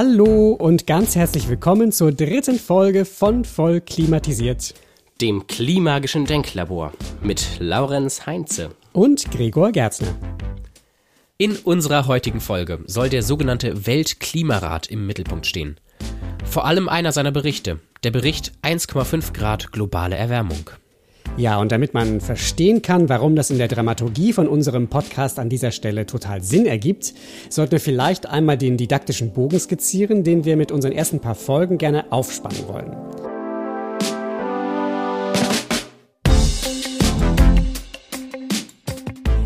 Hallo und ganz herzlich willkommen zur dritten Folge von Voll klimatisiert. Dem Klimagischen Denklabor mit Laurenz Heinze und Gregor Gerzner. In unserer heutigen Folge soll der sogenannte Weltklimarat im Mittelpunkt stehen. Vor allem einer seiner Berichte, der Bericht 1,5 Grad globale Erwärmung. Ja, und damit man verstehen kann, warum das in der Dramaturgie von unserem Podcast an dieser Stelle total Sinn ergibt, sollten wir vielleicht einmal den didaktischen Bogen skizzieren, den wir mit unseren ersten paar Folgen gerne aufspannen wollen.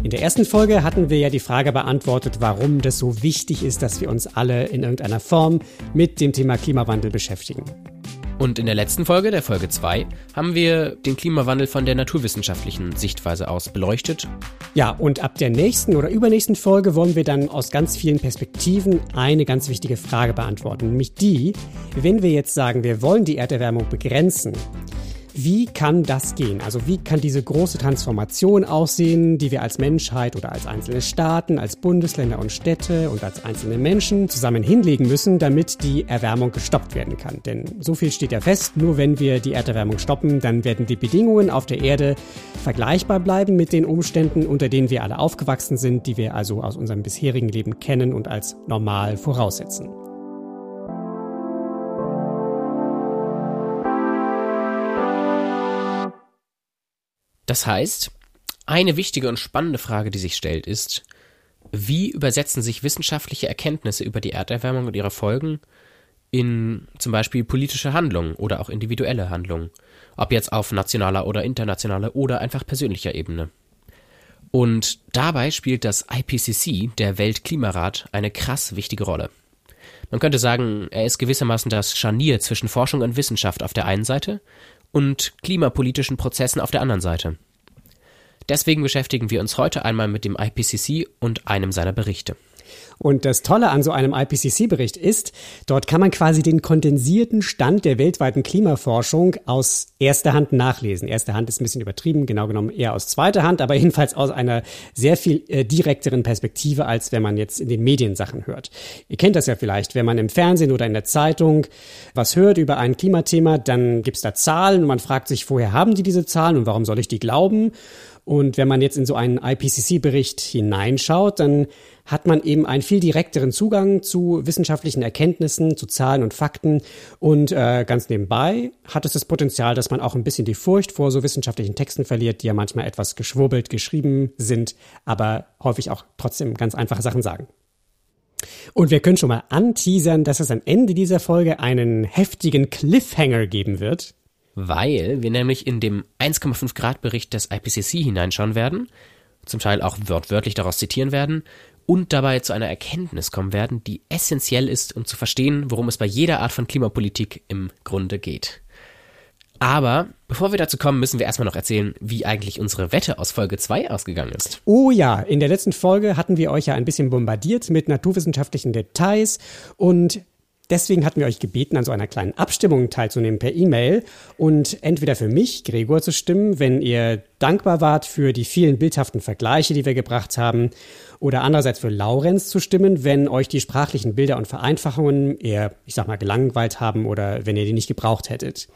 In der ersten Folge hatten wir ja die Frage beantwortet, warum das so wichtig ist, dass wir uns alle in irgendeiner Form mit dem Thema Klimawandel beschäftigen. Und in der letzten Folge, der Folge 2, haben wir den Klimawandel von der naturwissenschaftlichen Sichtweise aus beleuchtet. Ja, und ab der nächsten oder übernächsten Folge wollen wir dann aus ganz vielen Perspektiven eine ganz wichtige Frage beantworten, nämlich die, wenn wir jetzt sagen, wir wollen die Erderwärmung begrenzen, wie kann das gehen? Also wie kann diese große Transformation aussehen, die wir als Menschheit oder als einzelne Staaten, als Bundesländer und Städte und als einzelne Menschen zusammen hinlegen müssen, damit die Erwärmung gestoppt werden kann? Denn so viel steht ja fest, nur wenn wir die Erderwärmung stoppen, dann werden die Bedingungen auf der Erde vergleichbar bleiben mit den Umständen, unter denen wir alle aufgewachsen sind, die wir also aus unserem bisherigen Leben kennen und als normal voraussetzen. Das heißt, eine wichtige und spannende Frage, die sich stellt, ist, wie übersetzen sich wissenschaftliche Erkenntnisse über die Erderwärmung und ihre Folgen in zum Beispiel politische Handlungen oder auch individuelle Handlungen, ob jetzt auf nationaler oder internationaler oder einfach persönlicher Ebene. Und dabei spielt das IPCC, der Weltklimarat, eine krass wichtige Rolle. Man könnte sagen, er ist gewissermaßen das Scharnier zwischen Forschung und Wissenschaft auf der einen Seite und klimapolitischen Prozessen auf der anderen Seite. Deswegen beschäftigen wir uns heute einmal mit dem IPCC und einem seiner Berichte. Und das Tolle an so einem IPCC-Bericht ist, dort kann man quasi den kondensierten Stand der weltweiten Klimaforschung aus erster Hand nachlesen. Erste Hand ist ein bisschen übertrieben, genau genommen eher aus zweiter Hand, aber jedenfalls aus einer sehr viel äh, direkteren Perspektive, als wenn man jetzt in den Medien Sachen hört. Ihr kennt das ja vielleicht, wenn man im Fernsehen oder in der Zeitung was hört über ein Klimathema, dann gibt's da Zahlen und man fragt sich, woher haben die diese Zahlen und warum soll ich die glauben? Und wenn man jetzt in so einen IPCC-Bericht hineinschaut, dann hat man eben einen viel direkteren Zugang zu wissenschaftlichen Erkenntnissen, zu Zahlen und Fakten. Und äh, ganz nebenbei hat es das Potenzial, dass man auch ein bisschen die Furcht vor so wissenschaftlichen Texten verliert, die ja manchmal etwas geschwurbelt geschrieben sind, aber häufig auch trotzdem ganz einfache Sachen sagen. Und wir können schon mal anteasern, dass es am Ende dieser Folge einen heftigen Cliffhanger geben wird weil wir nämlich in dem 1,5 Grad Bericht des IPCC hineinschauen werden, zum Teil auch wortwörtlich daraus zitieren werden und dabei zu einer Erkenntnis kommen werden, die essentiell ist, um zu verstehen, worum es bei jeder Art von Klimapolitik im Grunde geht. Aber bevor wir dazu kommen, müssen wir erstmal noch erzählen, wie eigentlich unsere Wette aus Folge 2 ausgegangen ist. Oh ja, in der letzten Folge hatten wir euch ja ein bisschen bombardiert mit naturwissenschaftlichen Details und Deswegen hatten wir euch gebeten, an so einer kleinen Abstimmung teilzunehmen per E-Mail und entweder für mich, Gregor, zu stimmen, wenn ihr dankbar wart für die vielen bildhaften Vergleiche, die wir gebracht haben, oder andererseits für Laurenz zu stimmen, wenn euch die sprachlichen Bilder und Vereinfachungen eher, ich sag mal, gelangweilt haben oder wenn ihr die nicht gebraucht hättet.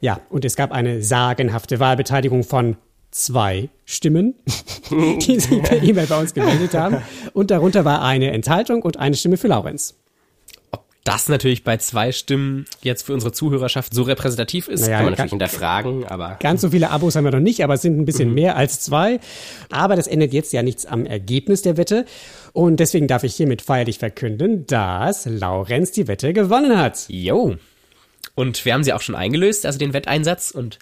Ja, und es gab eine sagenhafte Wahlbeteiligung von zwei Stimmen, die sich per E-Mail bei uns gemeldet haben. Und darunter war eine Enthaltung und eine Stimme für Laurenz das natürlich bei zwei Stimmen jetzt für unsere Zuhörerschaft so repräsentativ ist, naja, kann man natürlich hinterfragen, aber. Ganz so viele Abos haben wir noch nicht, aber es sind ein bisschen mhm. mehr als zwei. Aber das ändert jetzt ja nichts am Ergebnis der Wette. Und deswegen darf ich hiermit feierlich verkünden, dass Laurenz die Wette gewonnen hat. Jo. Und wir haben sie auch schon eingelöst, also den Wetteinsatz und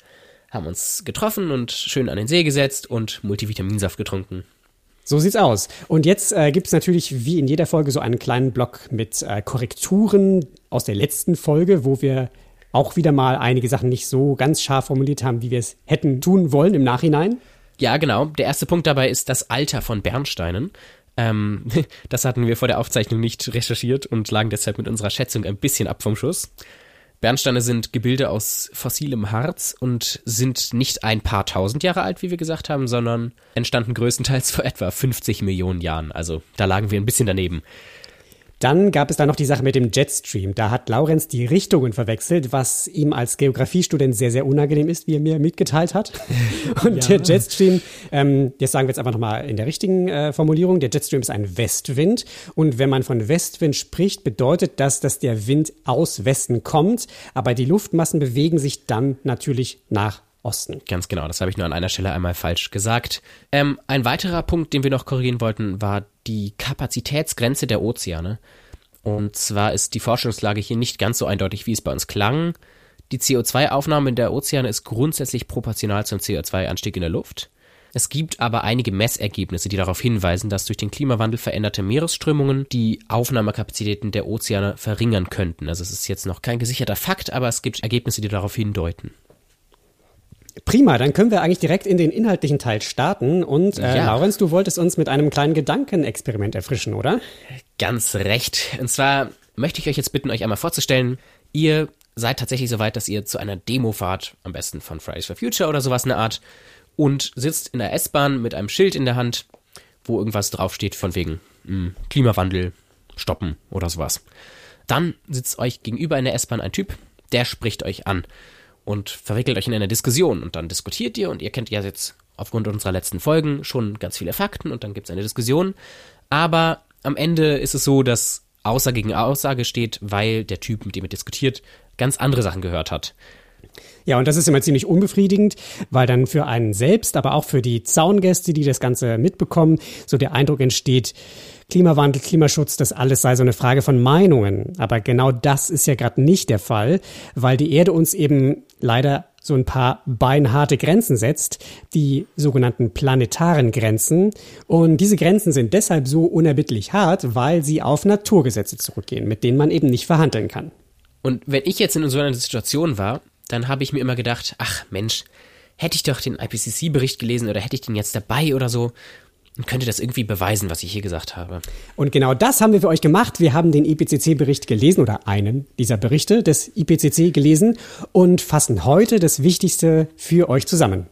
haben uns getroffen und schön an den See gesetzt und Multivitaminsaft getrunken. So sieht's aus. Und jetzt äh, gibt es natürlich wie in jeder Folge so einen kleinen Block mit äh, Korrekturen aus der letzten Folge, wo wir auch wieder mal einige Sachen nicht so ganz scharf formuliert haben, wie wir es hätten tun wollen im Nachhinein. Ja, genau. Der erste Punkt dabei ist das Alter von Bernsteinen. Ähm, das hatten wir vor der Aufzeichnung nicht recherchiert und lagen deshalb mit unserer Schätzung ein bisschen ab vom Schuss. Bernsteine sind Gebilde aus fossilem Harz und sind nicht ein paar tausend Jahre alt, wie wir gesagt haben, sondern entstanden größtenteils vor etwa 50 Millionen Jahren. Also da lagen wir ein bisschen daneben. Dann gab es da noch die Sache mit dem Jetstream. Da hat Laurenz die Richtungen verwechselt, was ihm als Geografiestudent sehr, sehr unangenehm ist, wie er mir mitgeteilt hat. Und ja. der Jetstream, ähm, jetzt sagen wir jetzt einfach nochmal in der richtigen äh, Formulierung, der Jetstream ist ein Westwind. Und wenn man von Westwind spricht, bedeutet das, dass der Wind aus Westen kommt, aber die Luftmassen bewegen sich dann natürlich nach Osten. Ganz genau, das habe ich nur an einer Stelle einmal falsch gesagt. Ähm, ein weiterer Punkt, den wir noch korrigieren wollten, war die Kapazitätsgrenze der Ozeane. Und zwar ist die Forschungslage hier nicht ganz so eindeutig, wie es bei uns klang. Die CO2-Aufnahme in der Ozeane ist grundsätzlich proportional zum CO2-Anstieg in der Luft. Es gibt aber einige Messergebnisse, die darauf hinweisen, dass durch den Klimawandel veränderte Meeresströmungen die Aufnahmekapazitäten der Ozeane verringern könnten. Also es ist jetzt noch kein gesicherter Fakt, aber es gibt Ergebnisse, die darauf hindeuten. Prima, dann können wir eigentlich direkt in den inhaltlichen Teil starten. Und äh, ja. Laurenz, du wolltest uns mit einem kleinen Gedankenexperiment erfrischen, oder? Ganz recht. Und zwar möchte ich euch jetzt bitten, euch einmal vorzustellen, ihr seid tatsächlich so weit, dass ihr zu einer Demo fahrt, am besten von Fridays for Future oder sowas in der Art, und sitzt in der S-Bahn mit einem Schild in der Hand, wo irgendwas draufsteht von wegen mh, hm, Klimawandel stoppen oder sowas. Dann sitzt euch gegenüber in der S-Bahn ein Typ, der spricht euch an und verwickelt euch in eine Diskussion und dann diskutiert ihr und ihr kennt ja jetzt aufgrund unserer letzten Folgen schon ganz viele Fakten und dann gibt es eine Diskussion. Aber am Ende ist es so, dass Aussage gegen Aussage steht, weil der Typ, mit dem ihr diskutiert, ganz andere Sachen gehört hat. Ja, und das ist immer ziemlich unbefriedigend, weil dann für einen selbst, aber auch für die Zaungäste, die das Ganze mitbekommen, so der Eindruck entsteht, Klimawandel, Klimaschutz, das alles sei so eine Frage von Meinungen. Aber genau das ist ja gerade nicht der Fall, weil die Erde uns eben leider so ein paar beinharte Grenzen setzt, die sogenannten planetaren Grenzen. Und diese Grenzen sind deshalb so unerbittlich hart, weil sie auf Naturgesetze zurückgehen, mit denen man eben nicht verhandeln kann. Und wenn ich jetzt in so einer Situation war, dann habe ich mir immer gedacht, ach Mensch, hätte ich doch den IPCC-Bericht gelesen oder hätte ich den jetzt dabei oder so und könnte das irgendwie beweisen, was ich hier gesagt habe. Und genau das haben wir für euch gemacht. Wir haben den IPCC-Bericht gelesen oder einen dieser Berichte des IPCC gelesen und fassen heute das Wichtigste für euch zusammen.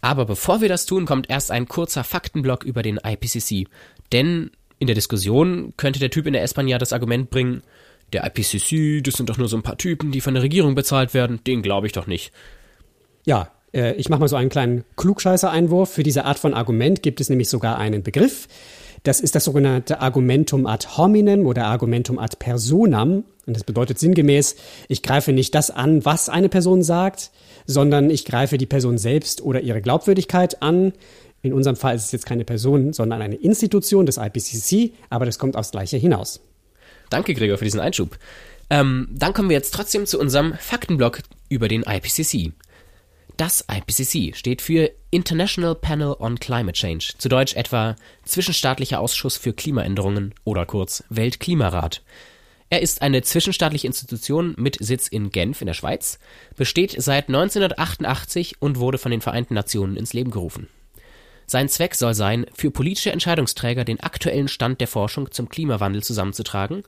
Aber bevor wir das tun, kommt erst ein kurzer Faktenblock über den IPCC. Denn in der Diskussion könnte der Typ in der S-Bahn ja das Argument bringen, der IPCC, das sind doch nur so ein paar Typen, die von der Regierung bezahlt werden, den glaube ich doch nicht. Ja, äh, ich mache mal so einen kleinen Klugscheißer-Einwurf. Für diese Art von Argument gibt es nämlich sogar einen Begriff. Das ist das sogenannte Argumentum ad hominem oder Argumentum ad personam. Und das bedeutet sinngemäß, ich greife nicht das an, was eine Person sagt, sondern ich greife die Person selbst oder ihre Glaubwürdigkeit an. In unserem Fall ist es jetzt keine Person, sondern eine Institution des IPCC, aber das kommt aufs Gleiche hinaus. Danke, Gregor, für diesen Einschub. Ähm, dann kommen wir jetzt trotzdem zu unserem Faktenblock über den IPCC. Das IPCC steht für International Panel on Climate Change, zu Deutsch etwa Zwischenstaatlicher Ausschuss für Klimaänderungen oder kurz Weltklimarat. Er ist eine zwischenstaatliche Institution mit Sitz in Genf in der Schweiz, besteht seit 1988 und wurde von den Vereinten Nationen ins Leben gerufen. Sein Zweck soll sein, für politische Entscheidungsträger den aktuellen Stand der Forschung zum Klimawandel zusammenzutragen.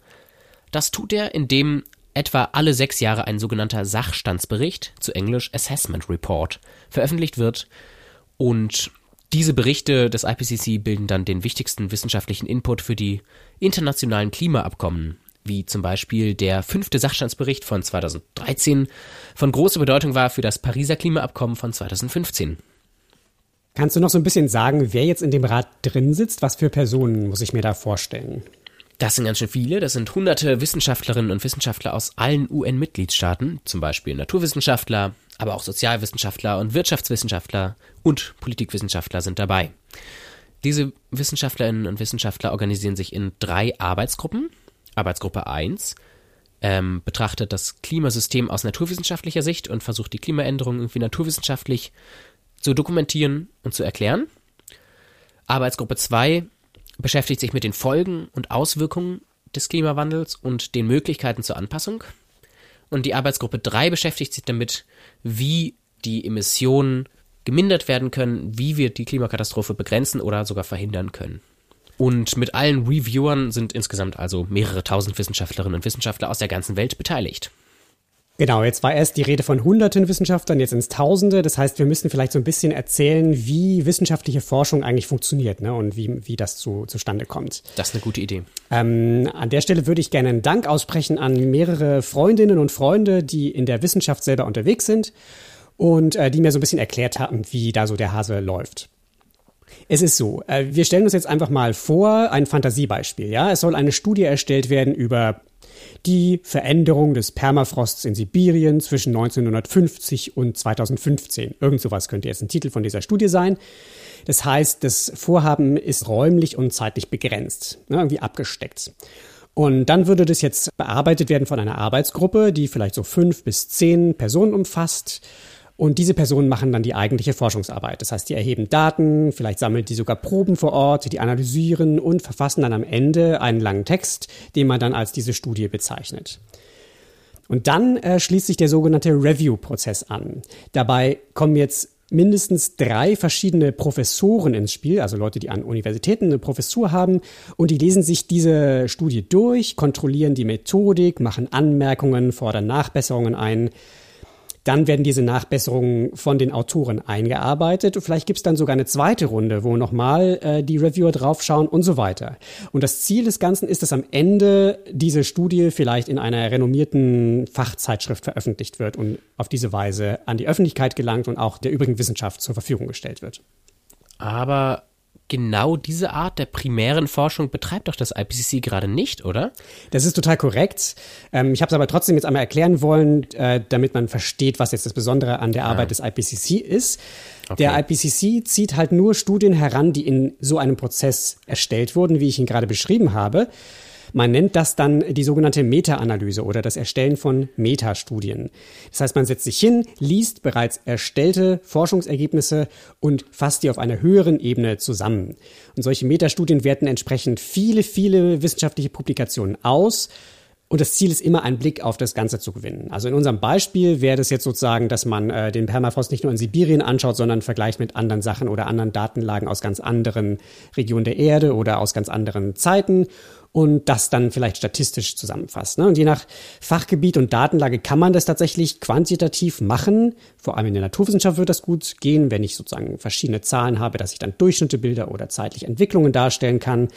Das tut er, indem etwa alle sechs Jahre ein sogenannter Sachstandsbericht, zu Englisch Assessment Report, veröffentlicht wird. Und diese Berichte des IPCC bilden dann den wichtigsten wissenschaftlichen Input für die internationalen Klimaabkommen, wie zum Beispiel der fünfte Sachstandsbericht von 2013 von großer Bedeutung war für das Pariser Klimaabkommen von 2015. Kannst du noch so ein bisschen sagen, wer jetzt in dem Rat drin sitzt? Was für Personen muss ich mir da vorstellen? Das sind ganz schön viele. Das sind hunderte Wissenschaftlerinnen und Wissenschaftler aus allen UN-Mitgliedstaaten, zum Beispiel Naturwissenschaftler, aber auch Sozialwissenschaftler und Wirtschaftswissenschaftler und Politikwissenschaftler sind dabei. Diese Wissenschaftlerinnen und Wissenschaftler organisieren sich in drei Arbeitsgruppen. Arbeitsgruppe 1 ähm, betrachtet das Klimasystem aus naturwissenschaftlicher Sicht und versucht die Klimaänderungen irgendwie naturwissenschaftlich zu dokumentieren und zu erklären. Arbeitsgruppe 2 beschäftigt sich mit den Folgen und Auswirkungen des Klimawandels und den Möglichkeiten zur Anpassung. Und die Arbeitsgruppe 3 beschäftigt sich damit, wie die Emissionen gemindert werden können, wie wir die Klimakatastrophe begrenzen oder sogar verhindern können. Und mit allen Reviewern sind insgesamt also mehrere tausend Wissenschaftlerinnen und Wissenschaftler aus der ganzen Welt beteiligt. Genau, jetzt war erst die Rede von hunderten Wissenschaftlern, jetzt ins Tausende. Das heißt, wir müssen vielleicht so ein bisschen erzählen, wie wissenschaftliche Forschung eigentlich funktioniert ne, und wie, wie das zu, zustande kommt. Das ist eine gute Idee. Ähm, an der Stelle würde ich gerne einen Dank aussprechen an mehrere Freundinnen und Freunde, die in der Wissenschaft selber unterwegs sind und äh, die mir so ein bisschen erklärt haben, wie da so der Hase läuft. Es ist so, äh, wir stellen uns jetzt einfach mal vor, ein Fantasiebeispiel. Ja, es soll eine Studie erstellt werden über die Veränderung des Permafrosts in Sibirien zwischen 1950 und 2015. Irgend sowas könnte jetzt ein Titel von dieser Studie sein. Das heißt, das Vorhaben ist räumlich und zeitlich begrenzt, ne, irgendwie abgesteckt. Und dann würde das jetzt bearbeitet werden von einer Arbeitsgruppe, die vielleicht so fünf bis zehn Personen umfasst. Und diese Personen machen dann die eigentliche Forschungsarbeit. Das heißt, die erheben Daten, vielleicht sammeln die sogar Proben vor Ort, die analysieren und verfassen dann am Ende einen langen Text, den man dann als diese Studie bezeichnet. Und dann äh, schließt sich der sogenannte Review-Prozess an. Dabei kommen jetzt mindestens drei verschiedene Professoren ins Spiel, also Leute, die an Universitäten eine Professur haben, und die lesen sich diese Studie durch, kontrollieren die Methodik, machen Anmerkungen, fordern Nachbesserungen ein dann werden diese Nachbesserungen von den Autoren eingearbeitet. Und vielleicht gibt es dann sogar eine zweite Runde, wo nochmal äh, die Reviewer draufschauen und so weiter. Und das Ziel des Ganzen ist, dass am Ende diese Studie vielleicht in einer renommierten Fachzeitschrift veröffentlicht wird und auf diese Weise an die Öffentlichkeit gelangt und auch der übrigen Wissenschaft zur Verfügung gestellt wird. Aber genau diese Art der primären Forschung betreibt doch das IPCC gerade nicht, oder? Das ist total korrekt. Ähm, ich habe es aber trotzdem jetzt einmal erklären wollen, äh, damit man versteht, was jetzt das Besondere an der ah. Arbeit des IPCC ist. Okay. Der IPCC zieht halt nur Studien heran, die in so einem Prozess erstellt wurden, wie ich ihn gerade beschrieben habe. Man nennt das dann die sogenannte Meta-Analyse oder das Erstellen von Metastudien. Das heißt, man setzt sich hin, liest bereits erstellte Forschungsergebnisse und fasst die auf einer höheren Ebene zusammen. Und solche Metastudien werten entsprechend viele, viele wissenschaftliche Publikationen aus und das Ziel ist immer, einen Blick auf das Ganze zu gewinnen. Also in unserem Beispiel wäre das jetzt sozusagen, dass man äh, den Permafrost nicht nur in Sibirien anschaut, sondern vergleicht mit anderen Sachen oder anderen Datenlagen aus ganz anderen Regionen der Erde oder aus ganz anderen Zeiten und das dann vielleicht statistisch zusammenfasst. Ne? Und je nach Fachgebiet und Datenlage kann man das tatsächlich quantitativ machen. Vor allem in der Naturwissenschaft wird das gut gehen, wenn ich sozusagen verschiedene Zahlen habe, dass ich dann Durchschnitte bilder oder zeitlich Entwicklungen darstellen kann.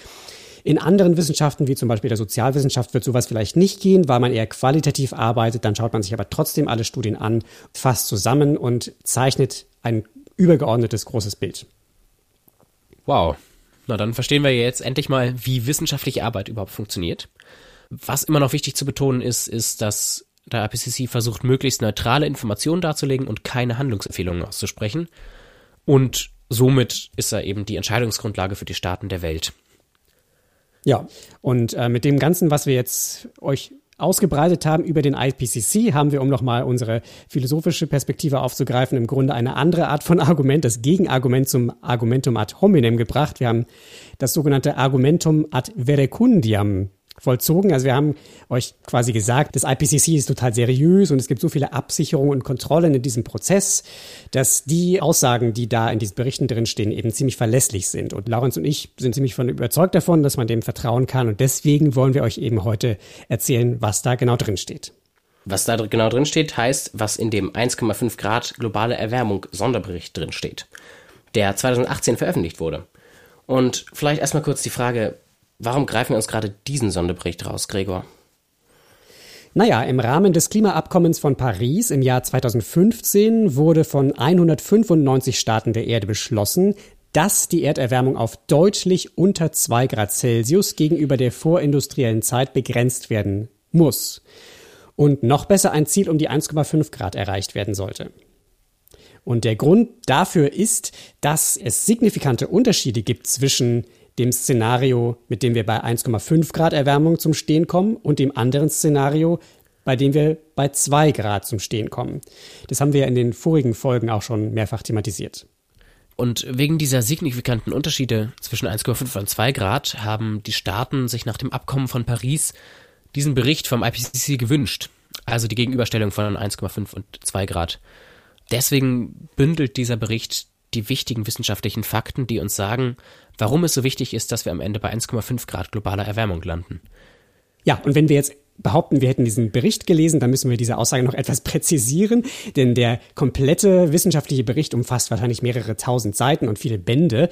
In anderen Wissenschaften, wie zum Beispiel der Sozialwissenschaft, wird sowas vielleicht nicht gehen, weil man eher qualitativ arbeitet. Dann schaut man sich aber trotzdem alle Studien an, fasst zusammen und zeichnet ein übergeordnetes großes Bild. Wow. Na, dann verstehen wir jetzt endlich mal, wie wissenschaftliche Arbeit überhaupt funktioniert. Was immer noch wichtig zu betonen ist, ist, dass der IPCC versucht, möglichst neutrale Informationen darzulegen und keine Handlungsempfehlungen auszusprechen. Und somit ist er eben die Entscheidungsgrundlage für die Staaten der Welt. Ja, und äh, mit dem Ganzen, was wir jetzt euch ausgebreitet haben über den IPCC, haben wir, um nochmal unsere philosophische Perspektive aufzugreifen, im Grunde eine andere Art von Argument, das Gegenargument zum Argumentum ad hominem gebracht. Wir haben das sogenannte Argumentum ad verecundiam vollzogen. Also wir haben euch quasi gesagt, das IPCC ist total seriös und es gibt so viele Absicherungen und Kontrollen in diesem Prozess, dass die Aussagen, die da in diesen Berichten drinstehen, eben ziemlich verlässlich sind. Und Laurens und ich sind ziemlich von überzeugt davon, dass man dem vertrauen kann. Und deswegen wollen wir euch eben heute erzählen, was da genau drinsteht. Was da genau drinsteht, heißt, was in dem 1,5 Grad globale Erwärmung Sonderbericht drinsteht, der 2018 veröffentlicht wurde. Und vielleicht erstmal kurz die Frage, Warum greifen wir uns gerade diesen Sonderbericht raus, Gregor? Naja, im Rahmen des Klimaabkommens von Paris im Jahr 2015 wurde von 195 Staaten der Erde beschlossen, dass die Erderwärmung auf deutlich unter 2 Grad Celsius gegenüber der vorindustriellen Zeit begrenzt werden muss. Und noch besser ein Ziel um die 1,5 Grad erreicht werden sollte. Und der Grund dafür ist, dass es signifikante Unterschiede gibt zwischen dem Szenario, mit dem wir bei 1,5 Grad Erwärmung zum Stehen kommen und dem anderen Szenario, bei dem wir bei 2 Grad zum Stehen kommen. Das haben wir in den vorigen Folgen auch schon mehrfach thematisiert. Und wegen dieser signifikanten Unterschiede zwischen 1,5 und 2 Grad haben die Staaten sich nach dem Abkommen von Paris diesen Bericht vom IPCC gewünscht. Also die Gegenüberstellung von 1,5 und 2 Grad. Deswegen bündelt dieser Bericht die wichtigen wissenschaftlichen Fakten, die uns sagen, warum es so wichtig ist, dass wir am Ende bei 1,5 Grad globaler Erwärmung landen. Ja, und wenn wir jetzt behaupten, wir hätten diesen Bericht gelesen, dann müssen wir diese Aussage noch etwas präzisieren, denn der komplette wissenschaftliche Bericht umfasst wahrscheinlich mehrere tausend Seiten und viele Bände.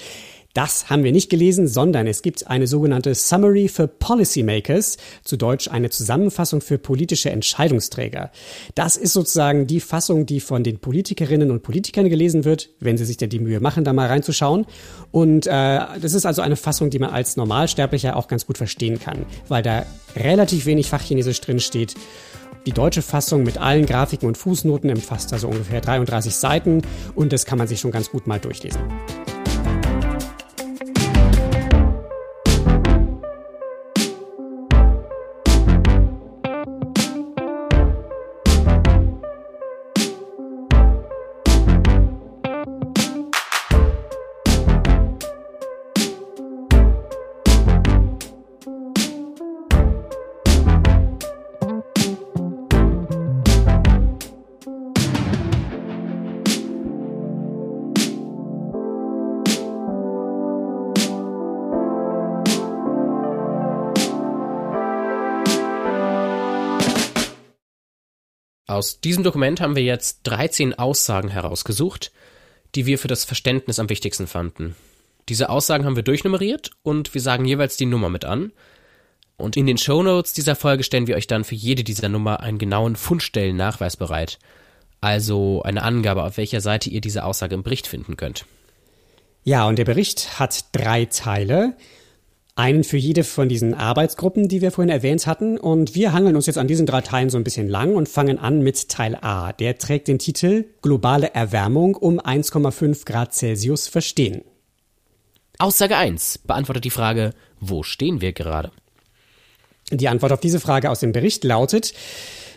Das haben wir nicht gelesen, sondern es gibt eine sogenannte Summary for Policymakers, zu Deutsch eine Zusammenfassung für politische Entscheidungsträger. Das ist sozusagen die Fassung, die von den Politikerinnen und Politikern gelesen wird, wenn sie sich denn die Mühe machen, da mal reinzuschauen. Und äh, das ist also eine Fassung, die man als Normalsterblicher auch ganz gut verstehen kann, weil da relativ wenig Fachchinesisch drin steht. Die deutsche Fassung mit allen Grafiken und Fußnoten umfasst also ungefähr 33 Seiten und das kann man sich schon ganz gut mal durchlesen. Aus diesem Dokument haben wir jetzt 13 Aussagen herausgesucht, die wir für das Verständnis am wichtigsten fanden. Diese Aussagen haben wir durchnummeriert und wir sagen jeweils die Nummer mit an. Und in den Shownotes dieser Folge stellen wir euch dann für jede dieser Nummer einen genauen Fundstellennachweis bereit. Also eine Angabe, auf welcher Seite ihr diese Aussage im Bericht finden könnt. Ja, und der Bericht hat drei Teile einen für jede von diesen Arbeitsgruppen, die wir vorhin erwähnt hatten. Und wir hangeln uns jetzt an diesen drei Teilen so ein bisschen lang und fangen an mit Teil A. Der trägt den Titel Globale Erwärmung um 1,5 Grad Celsius verstehen. Aussage 1 beantwortet die Frage, wo stehen wir gerade? Die Antwort auf diese Frage aus dem Bericht lautet,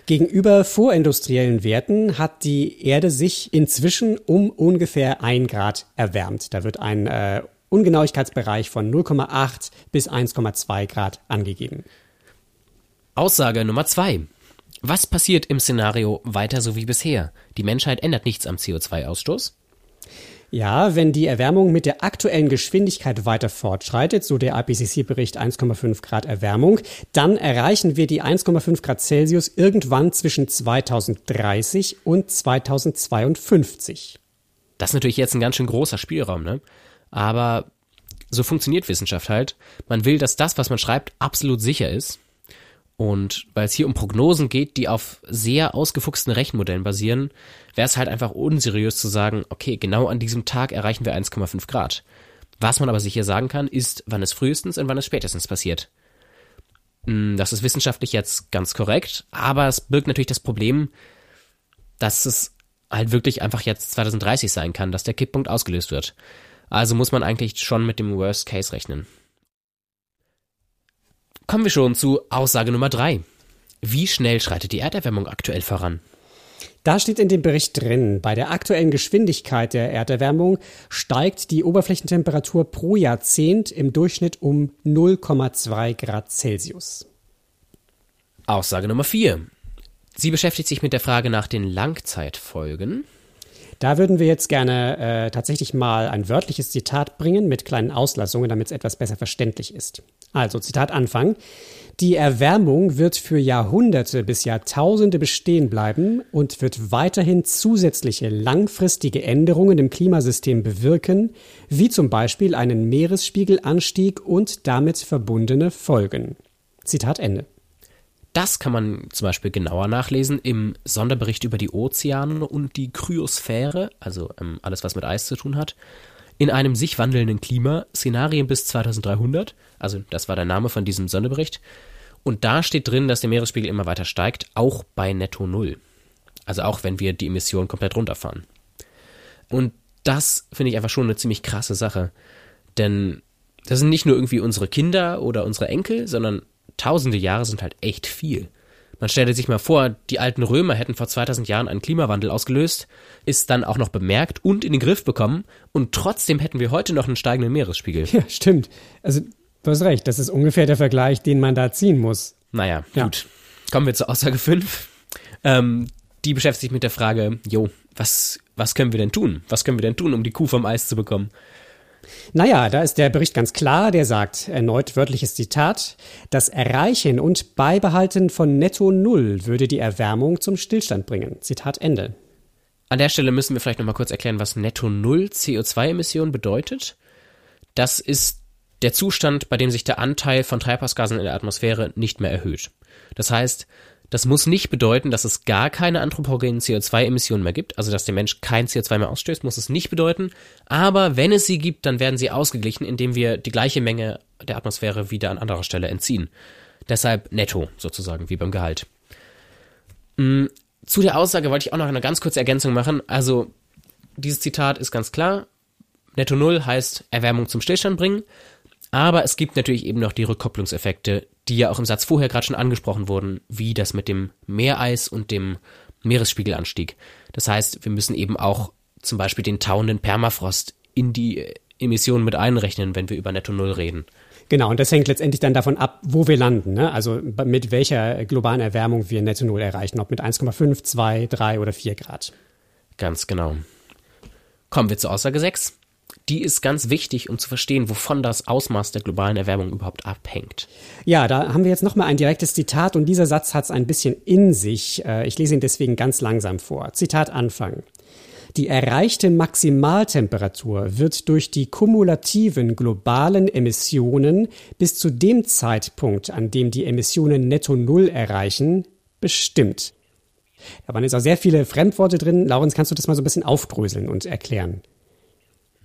Gegenüber vorindustriellen Werten hat die Erde sich inzwischen um ungefähr ein Grad erwärmt. Da wird ein äh, Ungenauigkeitsbereich von 0,8 bis 1,2 Grad angegeben. Aussage Nummer zwei: Was passiert im Szenario weiter so wie bisher? Die Menschheit ändert nichts am CO2-Ausstoß? Ja, wenn die Erwärmung mit der aktuellen Geschwindigkeit weiter fortschreitet, so der IPCC-Bericht 1,5 Grad Erwärmung, dann erreichen wir die 1,5 Grad Celsius irgendwann zwischen 2030 und 2052. Das ist natürlich jetzt ein ganz schön großer Spielraum, ne? Aber so funktioniert Wissenschaft halt. Man will, dass das, was man schreibt, absolut sicher ist. Und weil es hier um Prognosen geht, die auf sehr ausgefuchsten Rechenmodellen basieren, wäre es halt einfach unseriös zu sagen, okay, genau an diesem Tag erreichen wir 1,5 Grad. Was man aber sicher sagen kann, ist, wann es frühestens und wann es spätestens passiert. Hm, das ist wissenschaftlich jetzt ganz korrekt, aber es birgt natürlich das Problem, dass es halt wirklich einfach jetzt 2030 sein kann, dass der Kipppunkt ausgelöst wird. Also muss man eigentlich schon mit dem Worst Case rechnen. Kommen wir schon zu Aussage Nummer drei. Wie schnell schreitet die Erderwärmung aktuell voran? Da steht in dem Bericht drin, bei der aktuellen Geschwindigkeit der Erderwärmung steigt die Oberflächentemperatur pro Jahrzehnt im Durchschnitt um 0,2 Grad Celsius. Aussage Nummer 4. Sie beschäftigt sich mit der Frage nach den Langzeitfolgen. Da würden wir jetzt gerne äh, tatsächlich mal ein wörtliches Zitat bringen mit kleinen Auslassungen, damit es etwas besser verständlich ist. Also Zitat Anfang. Die Erwärmung wird für Jahrhunderte bis Jahrtausende bestehen bleiben und wird weiterhin zusätzliche langfristige Änderungen im Klimasystem bewirken, wie zum Beispiel einen Meeresspiegelanstieg und damit verbundene Folgen. Zitat Ende. Das kann man zum Beispiel genauer nachlesen im Sonderbericht über die Ozeane und die Kryosphäre, also ähm, alles, was mit Eis zu tun hat, in einem sich wandelnden Klima, Szenarien bis 2300, also das war der Name von diesem Sonderbericht, und da steht drin, dass der Meeresspiegel immer weiter steigt, auch bei Netto Null. Also auch wenn wir die Emissionen komplett runterfahren. Und das finde ich einfach schon eine ziemlich krasse Sache. Denn das sind nicht nur irgendwie unsere Kinder oder unsere Enkel, sondern tausende Jahre sind halt echt viel. Man stelle sich mal vor, die alten Römer hätten vor 2000 Jahren einen Klimawandel ausgelöst, ist dann auch noch bemerkt und in den Griff bekommen und trotzdem hätten wir heute noch einen steigenden Meeresspiegel. Ja, stimmt. Also, du hast recht, das ist ungefähr der Vergleich, den man da ziehen muss. Naja, ja. gut. Kommen wir zur Aussage 5. Ähm, die beschäftigt sich mit der Frage, jo, was, was können wir denn tun? Was können wir denn tun, um die Kuh vom Eis zu bekommen? Naja, da ist der Bericht ganz klar, der sagt, erneut wörtliches Zitat, das Erreichen und Beibehalten von Netto Null würde die Erwärmung zum Stillstand bringen. Zitat Ende. An der Stelle müssen wir vielleicht nochmal kurz erklären, was Netto Null CO2-Emissionen bedeutet. Das ist der Zustand, bei dem sich der Anteil von Treibhausgasen in der Atmosphäre nicht mehr erhöht. Das heißt, das muss nicht bedeuten, dass es gar keine anthropogenen CO2-Emissionen mehr gibt, also dass der Mensch kein CO2 mehr ausstößt, muss es nicht bedeuten. Aber wenn es sie gibt, dann werden sie ausgeglichen, indem wir die gleiche Menge der Atmosphäre wieder an anderer Stelle entziehen. Deshalb netto sozusagen, wie beim Gehalt. Mm, zu der Aussage wollte ich auch noch eine ganz kurze Ergänzung machen. Also, dieses Zitat ist ganz klar. Netto Null heißt Erwärmung zum Stillstand bringen. Aber es gibt natürlich eben noch die Rückkopplungseffekte, die ja auch im Satz vorher gerade schon angesprochen wurden, wie das mit dem Meereis und dem Meeresspiegelanstieg. Das heißt, wir müssen eben auch zum Beispiel den tauenden Permafrost in die Emissionen mit einrechnen, wenn wir über Netto Null reden. Genau, und das hängt letztendlich dann davon ab, wo wir landen. Ne? Also mit welcher globalen Erwärmung wir Netto Null erreichen. Ob mit 1,5, 2, 3 oder 4 Grad. Ganz genau. Kommen wir zur Aussage 6 die ist ganz wichtig, um zu verstehen, wovon das Ausmaß der globalen Erwärmung überhaupt abhängt. Ja, da haben wir jetzt nochmal ein direktes Zitat und dieser Satz hat es ein bisschen in sich. Äh, ich lese ihn deswegen ganz langsam vor. Zitat Anfang. Die erreichte Maximaltemperatur wird durch die kumulativen globalen Emissionen bis zu dem Zeitpunkt, an dem die Emissionen netto Null erreichen, bestimmt. Da waren jetzt auch sehr viele Fremdworte drin. Laurens, kannst du das mal so ein bisschen aufdröseln und erklären?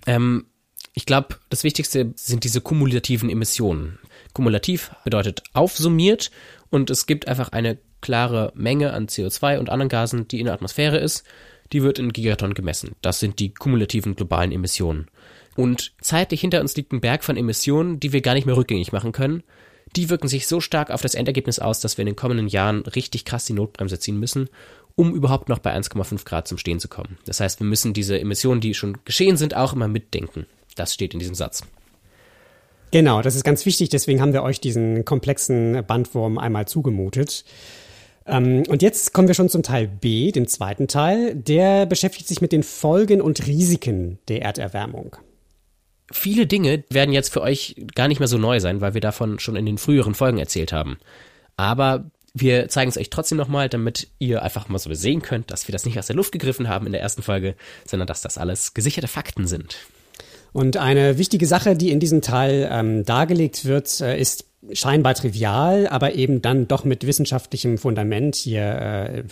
Ähm, ich glaube, das Wichtigste sind diese kumulativen Emissionen. Kumulativ bedeutet aufsummiert und es gibt einfach eine klare Menge an CO2 und anderen Gasen, die in der Atmosphäre ist. Die wird in Gigatonnen gemessen. Das sind die kumulativen globalen Emissionen. Und zeitlich hinter uns liegt ein Berg von Emissionen, die wir gar nicht mehr rückgängig machen können. Die wirken sich so stark auf das Endergebnis aus, dass wir in den kommenden Jahren richtig krass die Notbremse ziehen müssen um überhaupt noch bei 1,5 Grad zum Stehen zu kommen. Das heißt, wir müssen diese Emissionen, die schon geschehen sind, auch immer mitdenken. Das steht in diesem Satz. Genau, das ist ganz wichtig. Deswegen haben wir euch diesen komplexen Bandwurm einmal zugemutet. Ähm, und jetzt kommen wir schon zum Teil B, dem zweiten Teil. Der beschäftigt sich mit den Folgen und Risiken der Erderwärmung. Viele Dinge werden jetzt für euch gar nicht mehr so neu sein, weil wir davon schon in den früheren Folgen erzählt haben. Aber wir zeigen es euch trotzdem nochmal, damit ihr einfach mal so sehen könnt, dass wir das nicht aus der Luft gegriffen haben in der ersten Folge, sondern dass das alles gesicherte Fakten sind. Und eine wichtige Sache, die in diesem Teil ähm, dargelegt wird, äh, ist scheinbar trivial, aber eben dann doch mit wissenschaftlichem Fundament hier äh,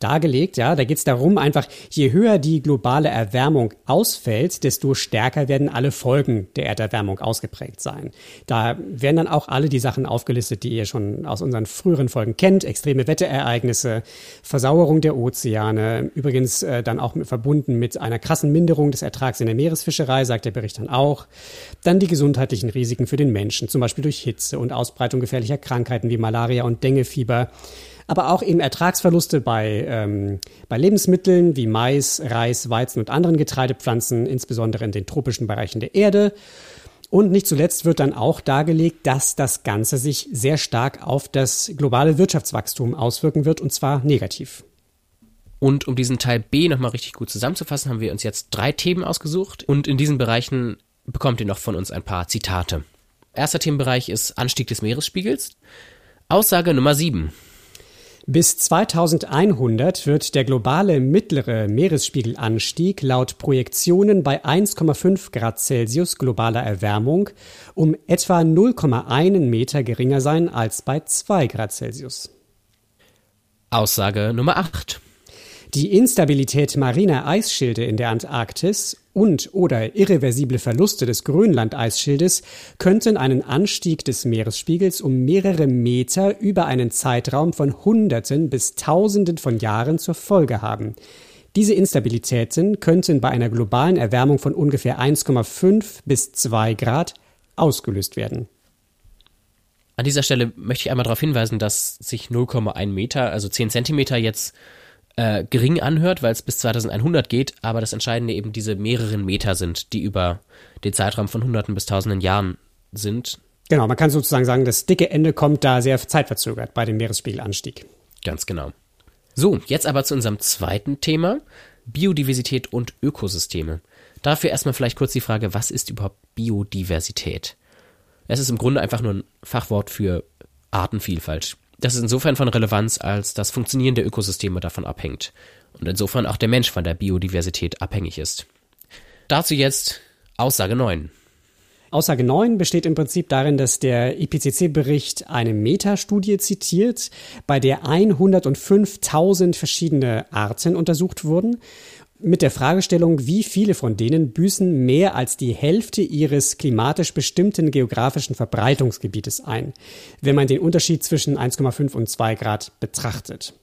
dargelegt. Ja, da geht es darum, einfach je höher die globale Erwärmung ausfällt, desto stärker werden alle Folgen der Erderwärmung ausgeprägt sein. Da werden dann auch alle die Sachen aufgelistet, die ihr schon aus unseren früheren Folgen kennt: extreme Wetterereignisse, Versauerung der Ozeane, übrigens äh, dann auch mit, verbunden mit einer krassen Minderung des Ertrags in der Meeresfischerei, sagt der Bericht dann auch. Dann die gesundheitlichen Risiken für den Menschen, zum Beispiel durch Hitze und Ausbreitung gefährlicher Krankheiten wie Malaria und Dengefieber, aber auch eben Ertragsverluste bei, ähm, bei Lebensmitteln wie Mais, Reis, Weizen und anderen Getreidepflanzen, insbesondere in den tropischen Bereichen der Erde. Und nicht zuletzt wird dann auch dargelegt, dass das Ganze sich sehr stark auf das globale Wirtschaftswachstum auswirken wird, und zwar negativ. Und um diesen Teil B nochmal richtig gut zusammenzufassen, haben wir uns jetzt drei Themen ausgesucht und in diesen Bereichen bekommt ihr noch von uns ein paar Zitate. Erster Themenbereich ist Anstieg des Meeresspiegels. Aussage Nummer 7. Bis 2100 wird der globale mittlere Meeresspiegelanstieg laut Projektionen bei 1,5 Grad Celsius globaler Erwärmung um etwa 0,1 Meter geringer sein als bei 2 Grad Celsius. Aussage Nummer 8. Die Instabilität mariner Eisschilde in der Antarktis und oder irreversible Verluste des Grönlandeisschildes könnten einen Anstieg des Meeresspiegels um mehrere Meter über einen Zeitraum von Hunderten bis Tausenden von Jahren zur Folge haben. Diese Instabilitäten könnten bei einer globalen Erwärmung von ungefähr 1,5 bis 2 Grad ausgelöst werden. An dieser Stelle möchte ich einmal darauf hinweisen, dass sich 0,1 Meter, also 10 Zentimeter jetzt äh, gering anhört, weil es bis 2100 geht, aber das Entscheidende eben diese mehreren Meter sind, die über den Zeitraum von Hunderten bis Tausenden Jahren sind. Genau, man kann sozusagen sagen, das dicke Ende kommt da sehr zeitverzögert bei dem Meeresspiegelanstieg. Ganz genau. So, jetzt aber zu unserem zweiten Thema, Biodiversität und Ökosysteme. Dafür erstmal vielleicht kurz die Frage, was ist überhaupt Biodiversität? Es ist im Grunde einfach nur ein Fachwort für Artenvielfalt. Das ist insofern von Relevanz, als das Funktionieren der Ökosysteme davon abhängt und insofern auch der Mensch von der Biodiversität abhängig ist. Dazu jetzt Aussage 9. Aussage 9 besteht im Prinzip darin, dass der IPCC-Bericht eine Metastudie zitiert, bei der 105.000 verschiedene Arten untersucht wurden mit der Fragestellung, wie viele von denen büßen mehr als die Hälfte ihres klimatisch bestimmten geografischen Verbreitungsgebietes ein, wenn man den Unterschied zwischen 1,5 und 2 Grad betrachtet.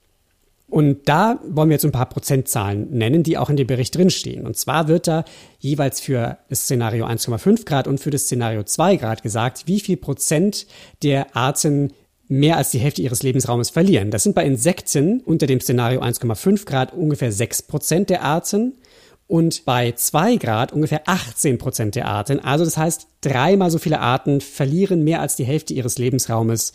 Und da wollen wir jetzt ein paar Prozentzahlen nennen, die auch in dem Bericht drinstehen. Und zwar wird da jeweils für das Szenario 1,5 Grad und für das Szenario 2 Grad gesagt, wie viel Prozent der Arten mehr als die Hälfte ihres Lebensraumes verlieren. Das sind bei Insekten unter dem Szenario 1,5 Grad ungefähr 6 Prozent der Arten und bei 2 Grad ungefähr 18 Prozent der Arten. Also das heißt, dreimal so viele Arten verlieren mehr als die Hälfte ihres Lebensraumes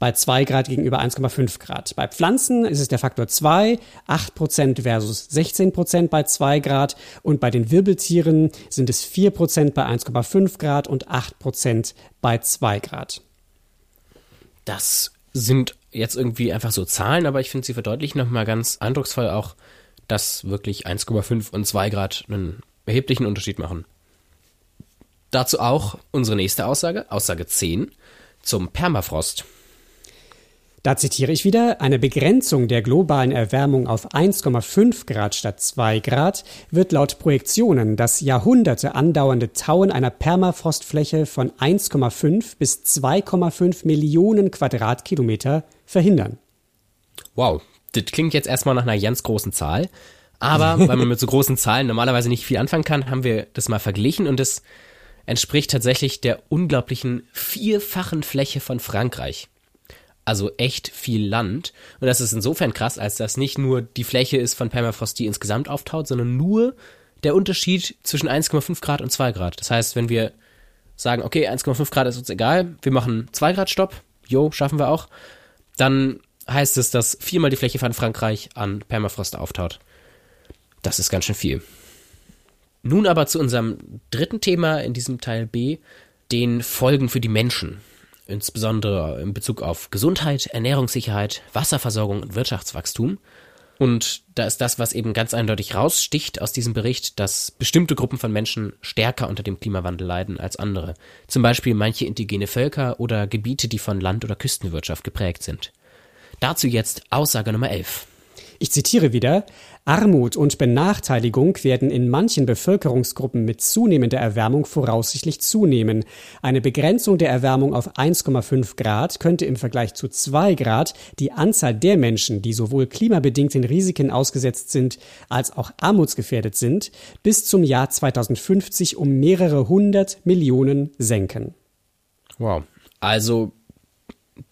bei 2 Grad gegenüber 1,5 Grad. Bei Pflanzen ist es der Faktor 2, 8 Prozent versus 16 Prozent bei 2 Grad und bei den Wirbeltieren sind es 4 Prozent bei 1,5 Grad und 8 Prozent bei 2 Grad. Das sind jetzt irgendwie einfach so Zahlen, aber ich finde, sie verdeutlichen nochmal ganz eindrucksvoll auch, dass wirklich 1,5 und 2 Grad einen erheblichen Unterschied machen. Dazu auch unsere nächste Aussage, Aussage 10 zum Permafrost. Da zitiere ich wieder, eine Begrenzung der globalen Erwärmung auf 1,5 Grad statt 2 Grad wird laut Projektionen das Jahrhunderte andauernde Tauen einer Permafrostfläche von 1,5 bis 2,5 Millionen Quadratkilometer verhindern. Wow, das klingt jetzt erstmal nach einer ganz großen Zahl. Aber weil man mit so großen Zahlen normalerweise nicht viel anfangen kann, haben wir das mal verglichen und es entspricht tatsächlich der unglaublichen vierfachen Fläche von Frankreich also echt viel Land. Und das ist insofern krass, als das nicht nur die Fläche ist von Permafrost, die insgesamt auftaut, sondern nur der Unterschied zwischen 1,5 Grad und 2 Grad. Das heißt, wenn wir sagen, okay, 1,5 Grad ist uns egal, wir machen 2 Grad Stopp, jo, schaffen wir auch, dann heißt es, dass viermal die Fläche von Frankreich an Permafrost auftaut. Das ist ganz schön viel. Nun aber zu unserem dritten Thema in diesem Teil B, den Folgen für die Menschen insbesondere in Bezug auf Gesundheit, Ernährungssicherheit, Wasserversorgung und Wirtschaftswachstum. Und da ist das, was eben ganz eindeutig raussticht aus diesem Bericht, dass bestimmte Gruppen von Menschen stärker unter dem Klimawandel leiden als andere. Zum Beispiel manche indigene Völker oder Gebiete, die von Land- oder Küstenwirtschaft geprägt sind. Dazu jetzt Aussage Nummer 11. Ich zitiere wieder, Armut und Benachteiligung werden in manchen Bevölkerungsgruppen mit zunehmender Erwärmung voraussichtlich zunehmen. Eine Begrenzung der Erwärmung auf 1,5 Grad könnte im Vergleich zu 2 Grad die Anzahl der Menschen, die sowohl klimabedingten Risiken ausgesetzt sind, als auch armutsgefährdet sind, bis zum Jahr 2050 um mehrere hundert Millionen senken. Wow. Also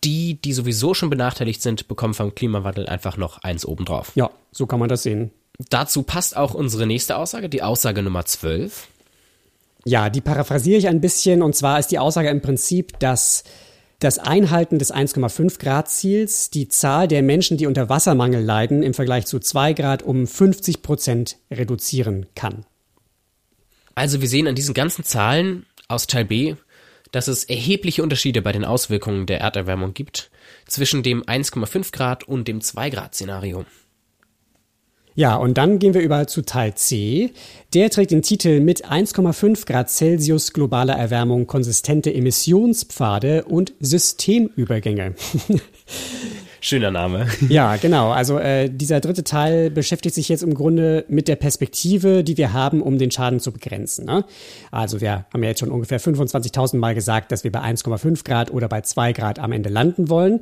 die, die sowieso schon benachteiligt sind, bekommen vom Klimawandel einfach noch eins obendrauf. Ja, so kann man das sehen. Dazu passt auch unsere nächste Aussage, die Aussage Nummer 12. Ja, die paraphrasiere ich ein bisschen. Und zwar ist die Aussage im Prinzip, dass das Einhalten des 1,5 Grad Ziels die Zahl der Menschen, die unter Wassermangel leiden, im Vergleich zu 2 Grad um 50 Prozent reduzieren kann. Also wir sehen an diesen ganzen Zahlen aus Teil B, dass es erhebliche Unterschiede bei den Auswirkungen der Erderwärmung gibt zwischen dem 1,5 Grad und dem 2 Grad Szenario. Ja, und dann gehen wir über zu Teil C. Der trägt den Titel mit 1,5 Grad Celsius globaler Erwärmung konsistente Emissionspfade und Systemübergänge. Schöner Name. Ja, genau. Also äh, dieser dritte Teil beschäftigt sich jetzt im Grunde mit der Perspektive, die wir haben, um den Schaden zu begrenzen. Ne? Also wir haben ja jetzt schon ungefähr 25.000 Mal gesagt, dass wir bei 1,5 Grad oder bei 2 Grad am Ende landen wollen.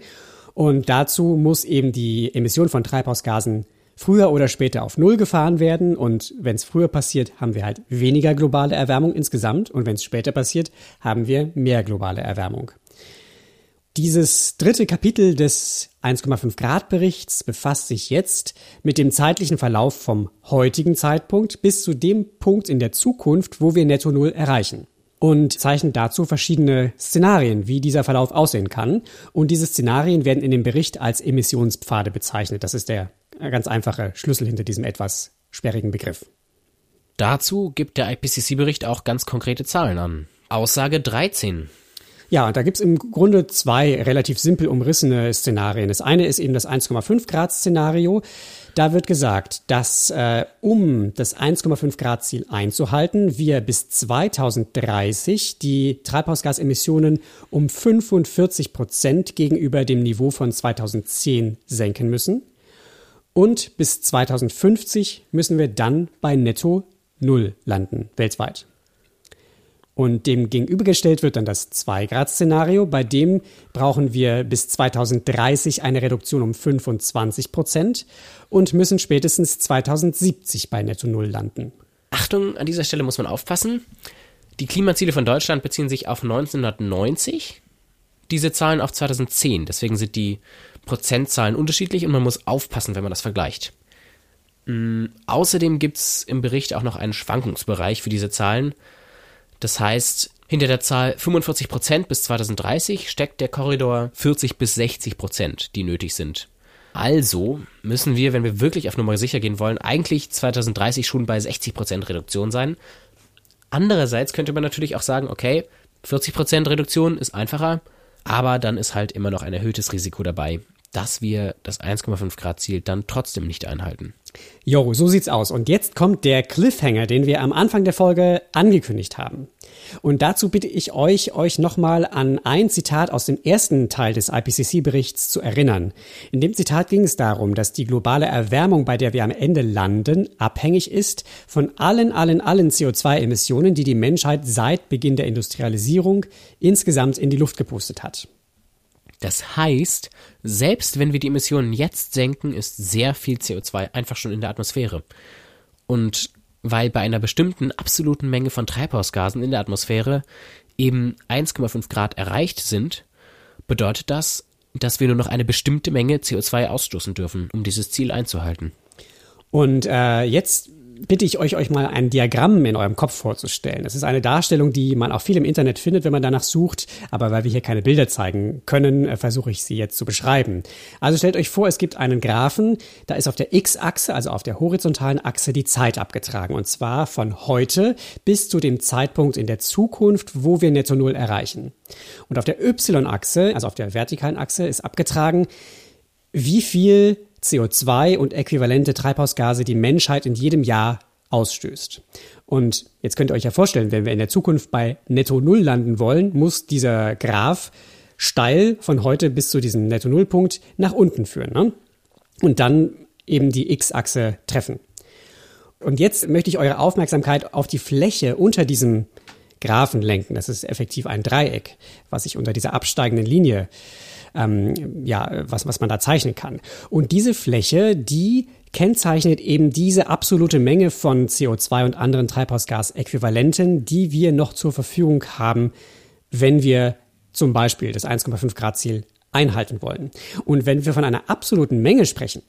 Und dazu muss eben die Emission von Treibhausgasen früher oder später auf Null gefahren werden. Und wenn es früher passiert, haben wir halt weniger globale Erwärmung insgesamt. Und wenn es später passiert, haben wir mehr globale Erwärmung. Dieses dritte Kapitel des 1,5 Grad Berichts befasst sich jetzt mit dem zeitlichen Verlauf vom heutigen Zeitpunkt bis zu dem Punkt in der Zukunft, wo wir Netto Null erreichen und zeichnet dazu verschiedene Szenarien, wie dieser Verlauf aussehen kann. Und diese Szenarien werden in dem Bericht als Emissionspfade bezeichnet. Das ist der ganz einfache Schlüssel hinter diesem etwas sperrigen Begriff. dazu gibt der IPCC-Bericht auch ganz konkrete Zahlen an. Aussage 13. Ja, und da gibt's im Grunde zwei relativ simpel umrissene Szenarien. Das eine ist eben das 1,5 Grad Szenario. Da wird gesagt, dass äh, um das 1,5 Grad Ziel einzuhalten, wir bis 2030 die Treibhausgasemissionen um 45 Prozent gegenüber dem Niveau von 2010 senken müssen. Und bis 2050 müssen wir dann bei Netto Null landen, weltweit. Und dem gegenübergestellt wird dann das 2-Grad-Szenario. Bei dem brauchen wir bis 2030 eine Reduktion um 25 Prozent und müssen spätestens 2070 bei Netto Null landen. Achtung, an dieser Stelle muss man aufpassen. Die Klimaziele von Deutschland beziehen sich auf 1990, diese Zahlen auf 2010. Deswegen sind die Prozentzahlen unterschiedlich und man muss aufpassen, wenn man das vergleicht. Mhm. Außerdem gibt es im Bericht auch noch einen Schwankungsbereich für diese Zahlen. Das heißt, hinter der Zahl 45 Prozent bis 2030 steckt der Korridor 40 bis 60 Prozent, die nötig sind. Also müssen wir, wenn wir wirklich auf Nummer sicher gehen wollen, eigentlich 2030 schon bei 60 Prozent Reduktion sein. Andererseits könnte man natürlich auch sagen, okay, 40 Prozent Reduktion ist einfacher, aber dann ist halt immer noch ein erhöhtes Risiko dabei, dass wir das 1,5 Grad Ziel dann trotzdem nicht einhalten. Jo, so sieht's aus. Und jetzt kommt der Cliffhanger, den wir am Anfang der Folge angekündigt haben. Und dazu bitte ich euch, euch nochmal an ein Zitat aus dem ersten Teil des IPCC-Berichts zu erinnern. In dem Zitat ging es darum, dass die globale Erwärmung, bei der wir am Ende landen, abhängig ist von allen, allen, allen CO2-Emissionen, die die Menschheit seit Beginn der Industrialisierung insgesamt in die Luft gepustet hat. Das heißt, selbst wenn wir die Emissionen jetzt senken, ist sehr viel CO2 einfach schon in der Atmosphäre. Und weil bei einer bestimmten absoluten Menge von Treibhausgasen in der Atmosphäre eben 1,5 Grad erreicht sind, bedeutet das, dass wir nur noch eine bestimmte Menge CO2 ausstoßen dürfen, um dieses Ziel einzuhalten. Und äh, jetzt bitte ich euch, euch mal ein Diagramm in eurem Kopf vorzustellen. Das ist eine Darstellung, die man auch viel im Internet findet, wenn man danach sucht. Aber weil wir hier keine Bilder zeigen können, äh, versuche ich sie jetzt zu beschreiben. Also stellt euch vor, es gibt einen Graphen, da ist auf der X-Achse, also auf der horizontalen Achse, die Zeit abgetragen. Und zwar von heute bis zu dem Zeitpunkt in der Zukunft, wo wir Netto Null erreichen. Und auf der Y-Achse, also auf der vertikalen Achse, ist abgetragen, wie viel CO2 und äquivalente Treibhausgase die Menschheit in jedem Jahr ausstößt. Und jetzt könnt ihr euch ja vorstellen, wenn wir in der Zukunft bei Netto Null landen wollen, muss dieser Graph steil von heute bis zu diesem Netto Null-Punkt nach unten führen. Ne? Und dann eben die X-Achse treffen. Und jetzt möchte ich eure Aufmerksamkeit auf die Fläche unter diesem Graphen lenken. Das ist effektiv ein Dreieck, was sich unter dieser absteigenden Linie ähm, ja, was, was man da zeichnen kann. Und diese Fläche, die kennzeichnet eben diese absolute Menge von CO2 und anderen Treibhausgasäquivalenten, die wir noch zur Verfügung haben, wenn wir zum Beispiel das 1,5 Grad Ziel einhalten wollen. Und wenn wir von einer absoluten Menge sprechen,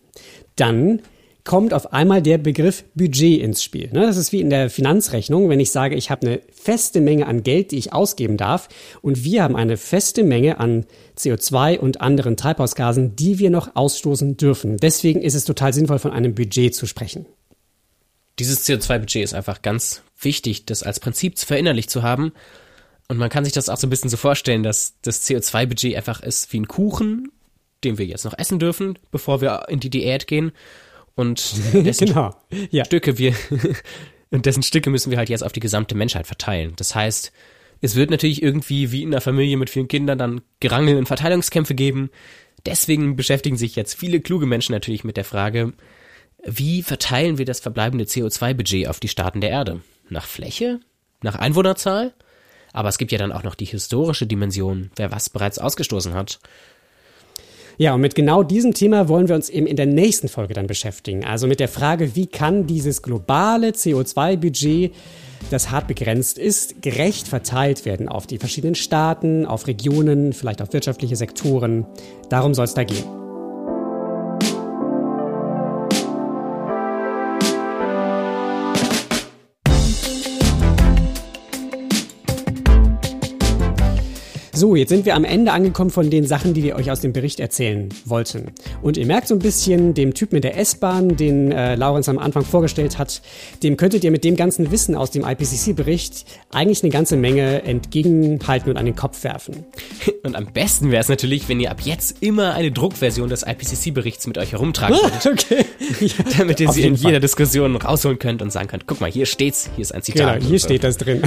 dann kommt auf einmal der Begriff Budget ins Spiel. Ne? Das ist wie in der Finanzrechnung, wenn ich sage, ich habe eine feste Menge an Geld, die ich ausgeben darf und wir haben eine feste Menge an CO2 und anderen Treibhausgasen, die wir noch ausstoßen dürfen. Deswegen ist es total sinnvoll, von einem Budget zu sprechen. Dieses CO2-Budget ist einfach ganz wichtig, das als Prinzip verinnerlicht zu haben. Und man kann sich das auch so ein bisschen so vorstellen, dass das CO2-Budget einfach ist wie ein Kuchen, den wir jetzt noch essen dürfen, bevor wir in die Diät gehen und dessen genau. ja. Stücke wir und dessen Stücke müssen wir halt jetzt auf die gesamte Menschheit verteilen. Das heißt, es wird natürlich irgendwie wie in einer Familie mit vielen Kindern dann Gerangel und Verteilungskämpfe geben. Deswegen beschäftigen sich jetzt viele kluge Menschen natürlich mit der Frage, wie verteilen wir das verbleibende CO2-Budget auf die Staaten der Erde? Nach Fläche? Nach Einwohnerzahl? Aber es gibt ja dann auch noch die historische Dimension, wer was bereits ausgestoßen hat. Ja, und mit genau diesem Thema wollen wir uns eben in der nächsten Folge dann beschäftigen. Also mit der Frage, wie kann dieses globale CO2-Budget, das hart begrenzt ist, gerecht verteilt werden auf die verschiedenen Staaten, auf Regionen, vielleicht auf wirtschaftliche Sektoren. Darum soll es da gehen. So, jetzt sind wir am Ende angekommen von den Sachen, die wir euch aus dem Bericht erzählen wollten. Und ihr merkt so ein bisschen, dem Typ mit der S-Bahn, den äh, Laurens am Anfang vorgestellt hat, dem könntet ihr mit dem ganzen Wissen aus dem IPCC-Bericht eigentlich eine ganze Menge entgegenhalten und an den Kopf werfen. Und am besten wäre es natürlich, wenn ihr ab jetzt immer eine Druckversion des IPCC-Berichts mit euch herumtragen würdet. okay. Damit ihr sie in jeder Diskussion rausholen könnt und sagen könnt, guck mal, hier steht's, hier ist ein Zitat. Genau, hier so. steht das drin.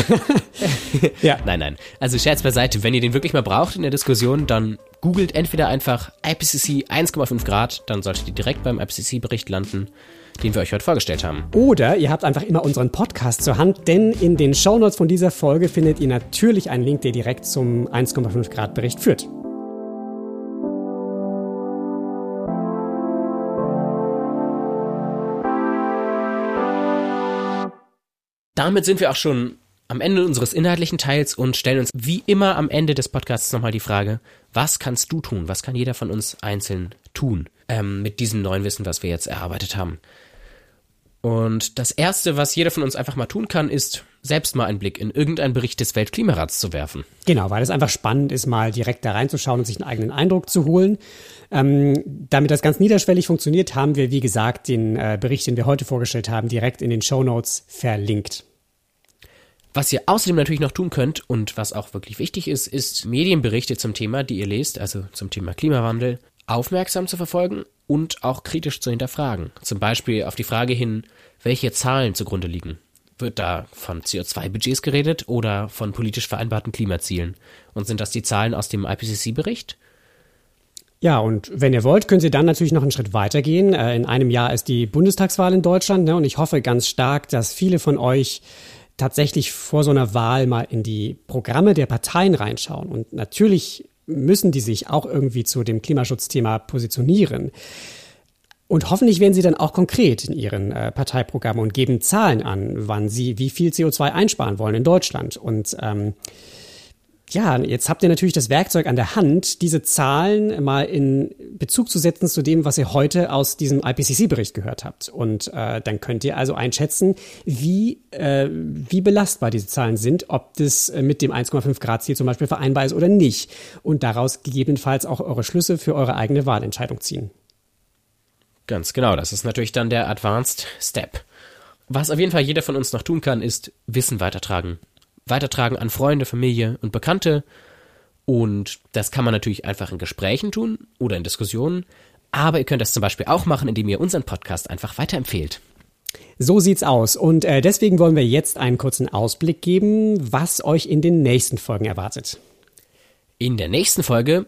ja. Nein, nein. Also Scherz beiseite, wenn ihr den wirklich mal braucht in der Diskussion, dann googelt entweder einfach IPCC 1,5 Grad, dann solltet ihr direkt beim IPCC-Bericht landen den wir euch heute vorgestellt haben. Oder ihr habt einfach immer unseren Podcast zur Hand, denn in den Shownotes von dieser Folge findet ihr natürlich einen Link, der direkt zum 1,5 Grad Bericht führt. Damit sind wir auch schon am Ende unseres inhaltlichen Teils und stellen uns wie immer am Ende des Podcasts nochmal die Frage, was kannst du tun? Was kann jeder von uns einzeln tun ähm, mit diesem neuen Wissen, was wir jetzt erarbeitet haben? Und das Erste, was jeder von uns einfach mal tun kann, ist, selbst mal einen Blick in irgendeinen Bericht des Weltklimarats zu werfen. Genau, weil es einfach spannend ist, mal direkt da reinzuschauen und sich einen eigenen Eindruck zu holen. Ähm, damit das ganz niederschwellig funktioniert, haben wir, wie gesagt, den äh, Bericht, den wir heute vorgestellt haben, direkt in den Show Notes verlinkt. Was ihr außerdem natürlich noch tun könnt und was auch wirklich wichtig ist, ist Medienberichte zum Thema, die ihr lest, also zum Thema Klimawandel, aufmerksam zu verfolgen und auch kritisch zu hinterfragen. Zum Beispiel auf die Frage hin, welche Zahlen zugrunde liegen. Wird da von CO2-Budgets geredet oder von politisch vereinbarten Klimazielen? Und sind das die Zahlen aus dem IPCC-Bericht? Ja, und wenn ihr wollt, könnt ihr dann natürlich noch einen Schritt weitergehen. Äh, in einem Jahr ist die Bundestagswahl in Deutschland ne, und ich hoffe ganz stark, dass viele von euch tatsächlich vor so einer Wahl mal in die Programme der Parteien reinschauen. Und natürlich müssen die sich auch irgendwie zu dem Klimaschutzthema positionieren. Und hoffentlich werden sie dann auch konkret in ihren äh, Parteiprogrammen und geben Zahlen an, wann sie wie viel CO2 einsparen wollen in Deutschland. Und ähm, ja, jetzt habt ihr natürlich das Werkzeug an der Hand, diese Zahlen mal in Bezug zu setzen zu dem, was ihr heute aus diesem IPCC-Bericht gehört habt. Und äh, dann könnt ihr also einschätzen, wie, äh, wie belastbar diese Zahlen sind, ob das äh, mit dem 1,5 Grad Ziel zum Beispiel vereinbar ist oder nicht. Und daraus gegebenenfalls auch eure Schlüsse für eure eigene Wahlentscheidung ziehen. Ganz genau, das ist natürlich dann der Advanced Step. Was auf jeden Fall jeder von uns noch tun kann, ist Wissen weitertragen weitertragen an Freunde, Familie und Bekannte. Und das kann man natürlich einfach in Gesprächen tun oder in Diskussionen. Aber ihr könnt das zum Beispiel auch machen, indem ihr unseren Podcast einfach weiterempfehlt. So sieht's aus. Und äh, deswegen wollen wir jetzt einen kurzen Ausblick geben, was euch in den nächsten Folgen erwartet. In der nächsten Folge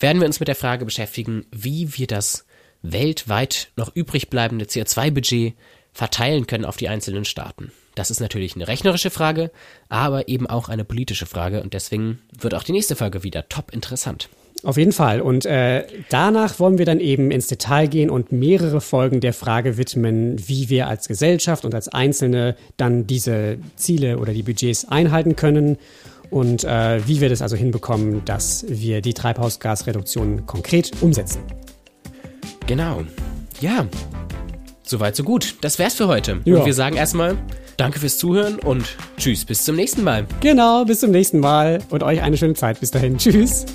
werden wir uns mit der Frage beschäftigen, wie wir das weltweit noch übrig bleibende CO2-Budget verteilen können auf die einzelnen Staaten. Das ist natürlich eine rechnerische Frage, aber eben auch eine politische Frage und deswegen wird auch die nächste Folge wieder top interessant. Auf jeden Fall. Und äh, danach wollen wir dann eben ins Detail gehen und mehrere Folgen der Frage widmen, wie wir als Gesellschaft und als Einzelne dann diese Ziele oder die Budgets einhalten können und äh, wie wir das also hinbekommen, dass wir die Treibhausgasreduktion konkret umsetzen. Genau. Ja. Soweit, so gut. Das wär's für heute. Ja. Und wir sagen erstmal Danke fürs Zuhören und tschüss, bis zum nächsten Mal. Genau, bis zum nächsten Mal und euch eine schöne Zeit. Bis dahin. Tschüss.